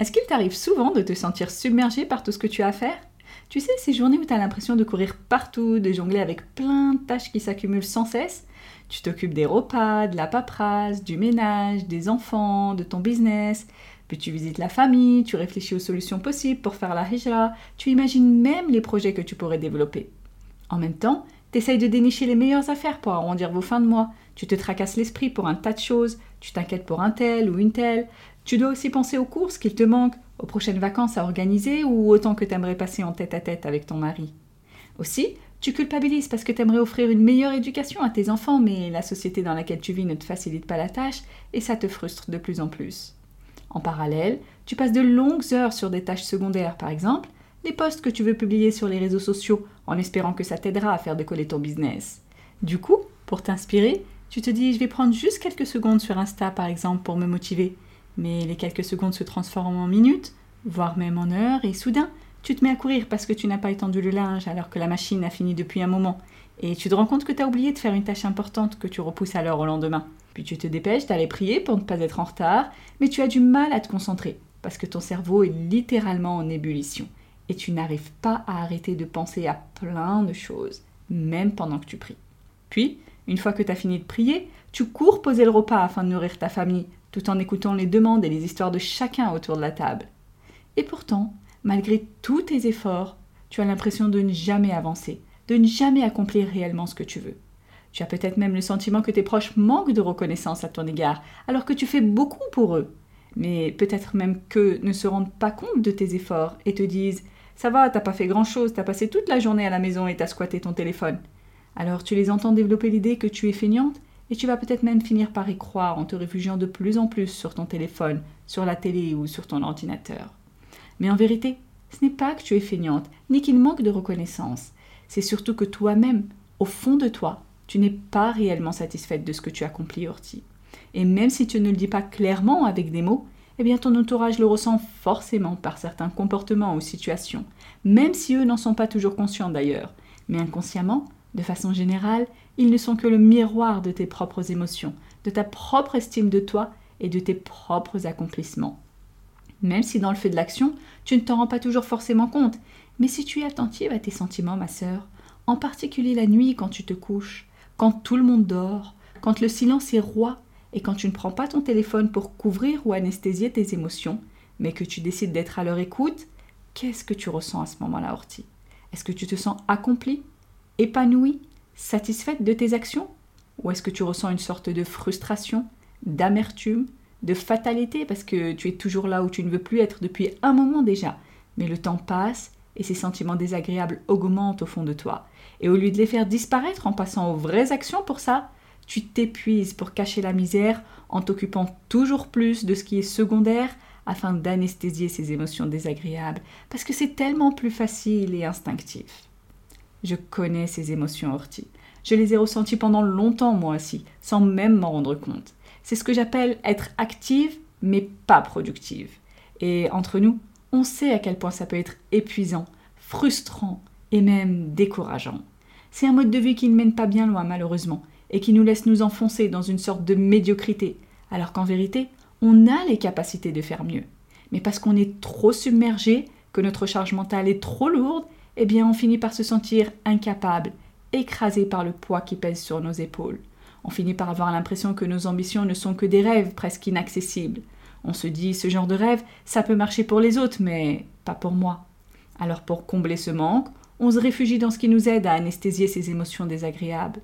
Est-ce qu'il t'arrive souvent de te sentir submergé par tout ce que tu as à faire? Tu sais, ces journées où tu as l'impression de courir partout, de jongler avec plein de tâches qui s'accumulent sans cesse? Tu t'occupes des repas, de la paperasse, du ménage, des enfants, de ton business, puis tu visites la famille, tu réfléchis aux solutions possibles pour faire la hijra, tu imagines même les projets que tu pourrais développer. En même temps, tu essayes de dénicher les meilleures affaires pour arrondir vos fins de mois, tu te tracasses l'esprit pour un tas de choses, tu t'inquiètes pour un tel ou une telle, tu dois aussi penser aux courses qu'il te manque, aux prochaines vacances à organiser ou au temps que tu aimerais passer en tête à tête avec ton mari. Aussi, tu culpabilises parce que tu aimerais offrir une meilleure éducation à tes enfants, mais la société dans laquelle tu vis ne te facilite pas la tâche et ça te frustre de plus en plus. En parallèle, tu passes de longues heures sur des tâches secondaires, par exemple, des posts que tu veux publier sur les réseaux sociaux en espérant que ça t'aidera à faire décoller ton business. Du coup, pour t'inspirer, tu te dis je vais prendre juste quelques secondes sur Insta par exemple pour me motiver. Mais les quelques secondes se transforment en minutes, voire même en heures, et soudain, tu te mets à courir parce que tu n'as pas étendu le linge alors que la machine a fini depuis un moment. Et tu te rends compte que tu as oublié de faire une tâche importante que tu repousses alors au lendemain. Puis tu te dépêches d'aller prier pour ne pas être en retard, mais tu as du mal à te concentrer parce que ton cerveau est littéralement en ébullition et tu n'arrives pas à arrêter de penser à plein de choses, même pendant que tu pries. Puis, une fois que tu as fini de prier, tu cours poser le repas afin de nourrir ta famille, tout en écoutant les demandes et les histoires de chacun autour de la table. Et pourtant, malgré tous tes efforts, tu as l'impression de ne jamais avancer, de ne jamais accomplir réellement ce que tu veux. Tu as peut-être même le sentiment que tes proches manquent de reconnaissance à ton égard, alors que tu fais beaucoup pour eux. Mais peut-être même qu'eux ne se rendent pas compte de tes efforts et te disent Ça va, t'as pas fait grand chose, t'as passé toute la journée à la maison et t'as squatté ton téléphone. Alors tu les entends développer l'idée que tu es feignante et tu vas peut-être même finir par y croire en te réfugiant de plus en plus sur ton téléphone, sur la télé ou sur ton ordinateur. Mais en vérité, ce n'est pas que tu es feignante, ni qu'il manque de reconnaissance. C'est surtout que toi-même, au fond de toi, tu n'es pas réellement satisfaite de ce que tu accomplis, Orti. Et même si tu ne le dis pas clairement avec des mots, eh bien ton entourage le ressent forcément par certains comportements ou situations, même si eux n'en sont pas toujours conscients d'ailleurs. Mais inconsciemment, de façon générale, ils ne sont que le miroir de tes propres émotions, de ta propre estime de toi et de tes propres accomplissements. Même si dans le fait de l'action, tu ne t'en rends pas toujours forcément compte, mais si tu es attentive à tes sentiments, ma sœur, en particulier la nuit quand tu te couches, quand tout le monde dort, quand le silence est roi et quand tu ne prends pas ton téléphone pour couvrir ou anesthésier tes émotions, mais que tu décides d'être à leur écoute, qu'est-ce que tu ressens à ce moment-là, Horty? Est-ce que tu te sens accompli épanouie, satisfaite de tes actions? Ou est-ce que tu ressens une sorte de frustration, d'amertume, de fatalité parce que tu es toujours là où tu ne veux plus être depuis un moment déjà? Mais le temps passe et ces sentiments désagréables augmentent au fond de toi. Et au lieu de les faire disparaître en passant aux vraies actions pour ça, tu t'épuises pour cacher la misère en t'occupant toujours plus de ce qui est secondaire afin d'anesthésier ces émotions désagréables, parce que c'est tellement plus facile et instinctif. Je connais ces émotions, Horty. Je les ai ressenties pendant longtemps, moi aussi, sans même m'en rendre compte. C'est ce que j'appelle être active, mais pas productive. Et entre nous, on sait à quel point ça peut être épuisant, frustrant et même décourageant. C'est un mode de vie qui ne mène pas bien loin, malheureusement, et qui nous laisse nous enfoncer dans une sorte de médiocrité, alors qu'en vérité, on a les capacités de faire mieux. Mais parce qu'on est trop submergé, que notre charge mentale est trop lourde eh bien on finit par se sentir incapable, écrasé par le poids qui pèse sur nos épaules. On finit par avoir l'impression que nos ambitions ne sont que des rêves presque inaccessibles. On se dit ce genre de rêve, ça peut marcher pour les autres, mais pas pour moi. Alors pour combler ce manque, on se réfugie dans ce qui nous aide à anesthésier ces émotions désagréables.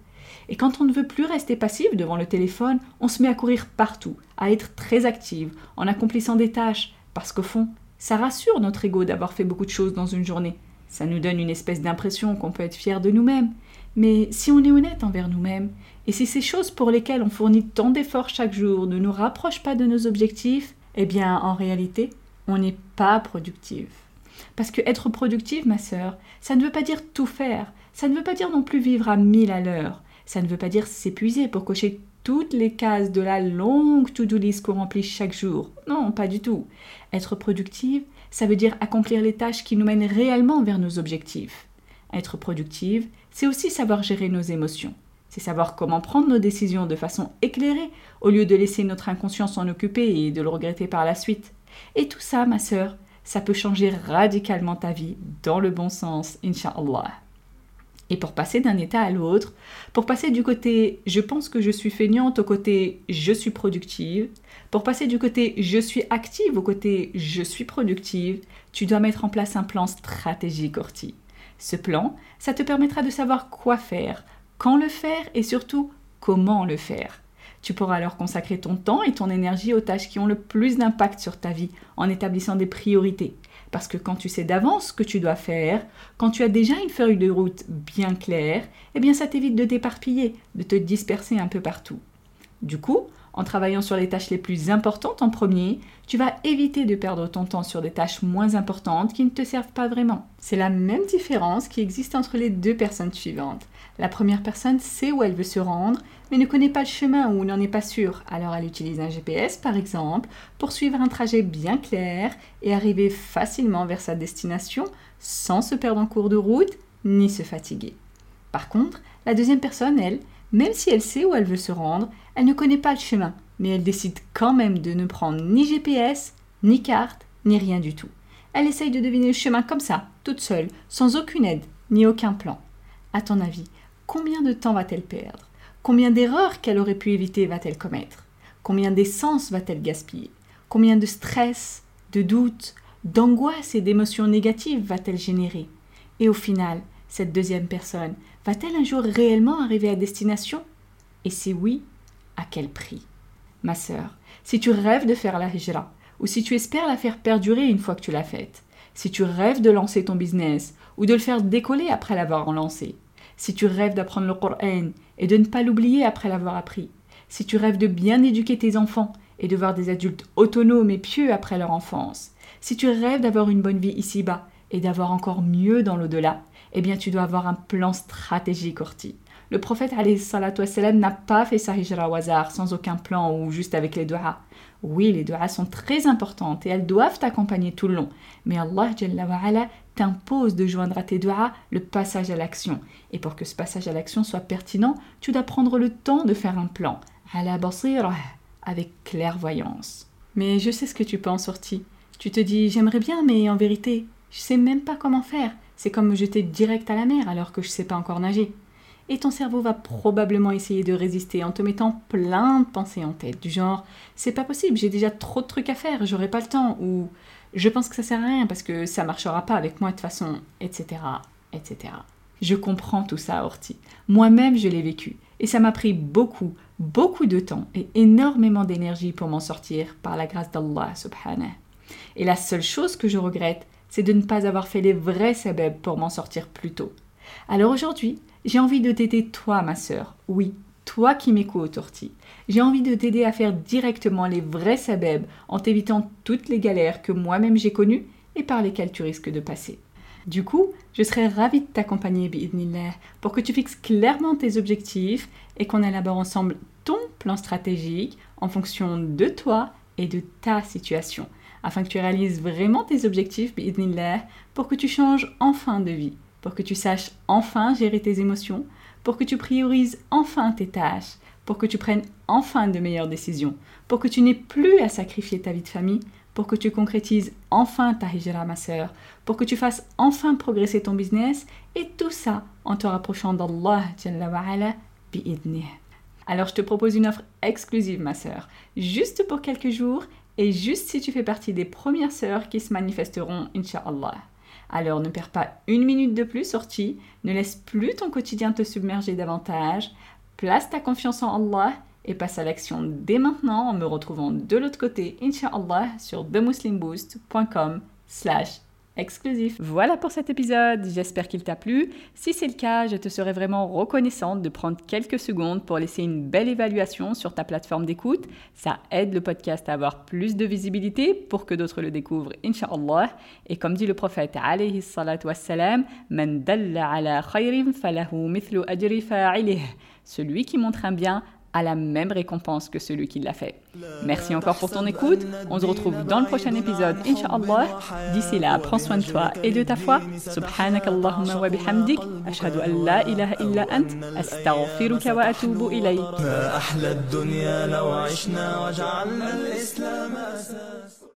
Et quand on ne veut plus rester passif devant le téléphone, on se met à courir partout, à être très active, en accomplissant des tâches, parce qu'au fond, ça rassure notre ego d'avoir fait beaucoup de choses dans une journée. Ça nous donne une espèce d'impression qu'on peut être fier de nous-mêmes. Mais si on est honnête envers nous-mêmes, et si ces choses pour lesquelles on fournit tant d'efforts chaque jour ne nous rapprochent pas de nos objectifs, eh bien en réalité, on n'est pas productive. Parce que être productive, ma sœur, ça ne veut pas dire tout faire, ça ne veut pas dire non plus vivre à mille à l'heure, ça ne veut pas dire s'épuiser pour cocher toutes les cases de la longue to-do list qu'on remplit chaque jour. Non, pas du tout. Être productive, ça veut dire accomplir les tâches qui nous mènent réellement vers nos objectifs. Être productive, c'est aussi savoir gérer nos émotions. C'est savoir comment prendre nos décisions de façon éclairée au lieu de laisser notre inconscient s'en occuper et de le regretter par la suite. Et tout ça, ma sœur, ça peut changer radicalement ta vie dans le bon sens, inshallah. Et pour passer d'un état à l'autre, pour passer du côté je pense que je suis feignante au côté je suis productive, pour passer du côté je suis active au côté je suis productive, tu dois mettre en place un plan stratégique, Orti. Ce plan, ça te permettra de savoir quoi faire, quand le faire et surtout comment le faire. Tu pourras alors consacrer ton temps et ton énergie aux tâches qui ont le plus d'impact sur ta vie en établissant des priorités. Parce que quand tu sais d'avance ce que tu dois faire, quand tu as déjà une feuille de route bien claire, eh bien ça t'évite de t'éparpiller, de te disperser un peu partout. Du coup, en travaillant sur les tâches les plus importantes en premier, tu vas éviter de perdre ton temps sur des tâches moins importantes qui ne te servent pas vraiment. C'est la même différence qui existe entre les deux personnes suivantes. La première personne sait où elle veut se rendre, mais ne connaît pas le chemin ou n'en est pas sûre. Alors elle utilise un GPS, par exemple, pour suivre un trajet bien clair et arriver facilement vers sa destination sans se perdre en cours de route ni se fatiguer. Par contre, la deuxième personne, elle, même si elle sait où elle veut se rendre, elle ne connaît pas le chemin, mais elle décide quand même de ne prendre ni GPS, ni carte, ni rien du tout. Elle essaye de deviner le chemin comme ça, toute seule, sans aucune aide, ni aucun plan. À ton avis, combien de temps va-t-elle perdre? Combien d'erreurs qu'elle aurait pu éviter va-t-elle commettre? Combien d'essence va-t-elle gaspiller? Combien de stress, de doutes, d'angoisse et d'émotions négatives va-t-elle générer? Et au final, cette deuxième personne va-t-elle un jour réellement arriver à destination? Et si oui, à quel prix? Ma sœur, si tu rêves de faire la hijra, ou si tu espères la faire perdurer une fois que tu l'as faite, si tu rêves de lancer ton business, ou de le faire décoller après l'avoir lancé, si tu rêves d'apprendre le Coran et de ne pas l'oublier après l'avoir appris, si tu rêves de bien éduquer tes enfants et de voir des adultes autonomes et pieux après leur enfance, si tu rêves d'avoir une bonne vie ici-bas et d'avoir encore mieux dans l'au-delà, eh bien tu dois avoir un plan stratégique, Orti. Le prophète n'a pas fait sa hijra au hasard, sans aucun plan ou juste avec les doigts. Oui, les doigts sont très importantes et elles doivent t'accompagner tout le long. Mais Allah t'impose de joindre à tes doigts le passage à l'action. Et pour que ce passage à l'action soit pertinent, tu dois prendre le temps de faire un plan. la avec clairvoyance. Mais je sais ce que tu penses, sorti. Tu te dis j'aimerais bien, mais en vérité, je sais même pas comment faire. C'est comme me jeter direct à la mer alors que je sais pas encore nager et ton cerveau va probablement essayer de résister en te mettant plein de pensées en tête, du genre c'est pas possible, j'ai déjà trop de trucs à faire, j'aurai pas le temps, ou je pense que ça sert à rien parce que ça marchera pas avec moi de toute façon, etc., etc. Je comprends tout ça, Orti. Moi-même, je l'ai vécu. Et ça m'a pris beaucoup, beaucoup de temps et énormément d'énergie pour m'en sortir par la grâce d'Allah subhanahu. Et la seule chose que je regrette, c'est de ne pas avoir fait les vrais sabab pour m'en sortir plus tôt. Alors aujourd'hui, j'ai envie de t'aider toi, ma sœur. Oui, toi qui m'écoutes, Orti. J'ai envie de t'aider à faire directement les vrais sabeb en t'évitant toutes les galères que moi-même j'ai connues et par lesquelles tu risques de passer. Du coup, je serais ravie de t'accompagner, bi'idnillah, pour que tu fixes clairement tes objectifs et qu'on élabore ensemble ton plan stratégique en fonction de toi et de ta situation, afin que tu réalises vraiment tes objectifs, bi'idnillah, pour que tu changes enfin de vie pour que tu saches enfin gérer tes émotions, pour que tu priorises enfin tes tâches, pour que tu prennes enfin de meilleures décisions, pour que tu n'aies plus à sacrifier ta vie de famille, pour que tu concrétises enfin ta hijra, ma sœur, pour que tu fasses enfin progresser ton business, et tout ça en te rapprochant d'Allah Alors je te propose une offre exclusive, ma sœur, juste pour quelques jours, et juste si tu fais partie des premières sœurs qui se manifesteront, Inch'Allah. Alors ne perds pas une minute de plus sortie, ne laisse plus ton quotidien te submerger davantage, Place ta confiance en Allah et passe à l'action dès maintenant en me retrouvant de l'autre côté, inshallah, sur themuslimboost.com slash exclusif. Voilà pour cet épisode, j'espère qu'il t'a plu. Si c'est le cas, je te serais vraiment reconnaissante de prendre quelques secondes pour laisser une belle évaluation sur ta plateforme d'écoute. Ça aide le podcast à avoir plus de visibilité pour que d'autres le découvrent, inshallah. Et comme dit le prophète alayhi salatu. Celui qui montre un bien a la même récompense que celui qui l'a fait. Merci encore pour ton écoute. On se retrouve dans le prochain épisode, Inch'Allah. D'ici là, prends soin de toi et de ta foi. Subhanak Allahumma wa bihamdik. Ashhadu an la ilaha illa ant. Astaghfiruka wa atubu ilayk.